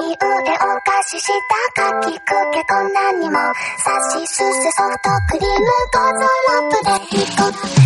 に腕を貸ししたかきくけこんなにもさしすせソフトクリームゴーザラップで一個。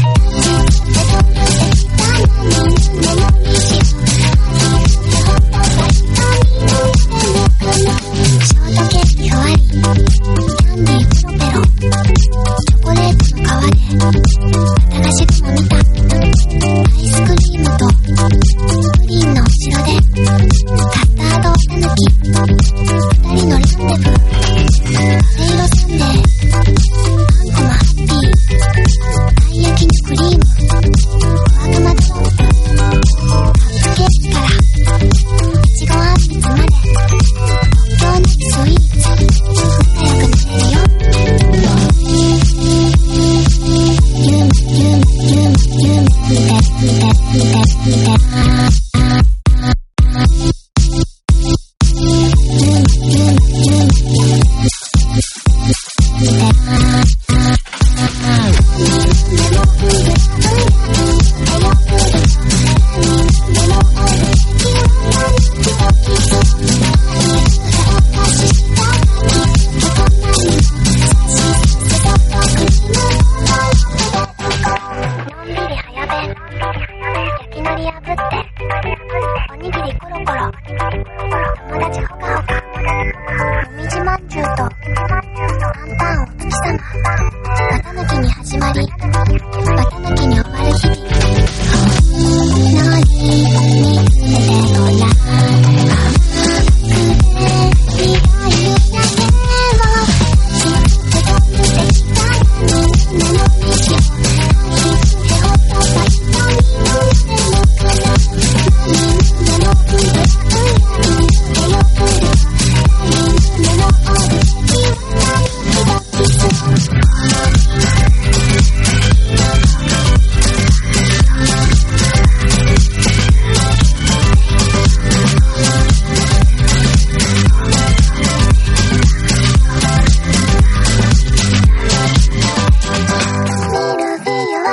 きなり破って。おにぎりコロコロ。友達ほ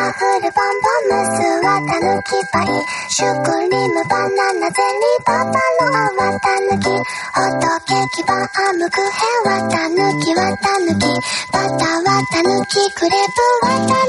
ワフルパンボンムスはたぬきパリシュクリームバナナゼリーパパロアはたぬきホットケーキバームクヘはたぬきはたぬきバターはたぬきクレープはたぬき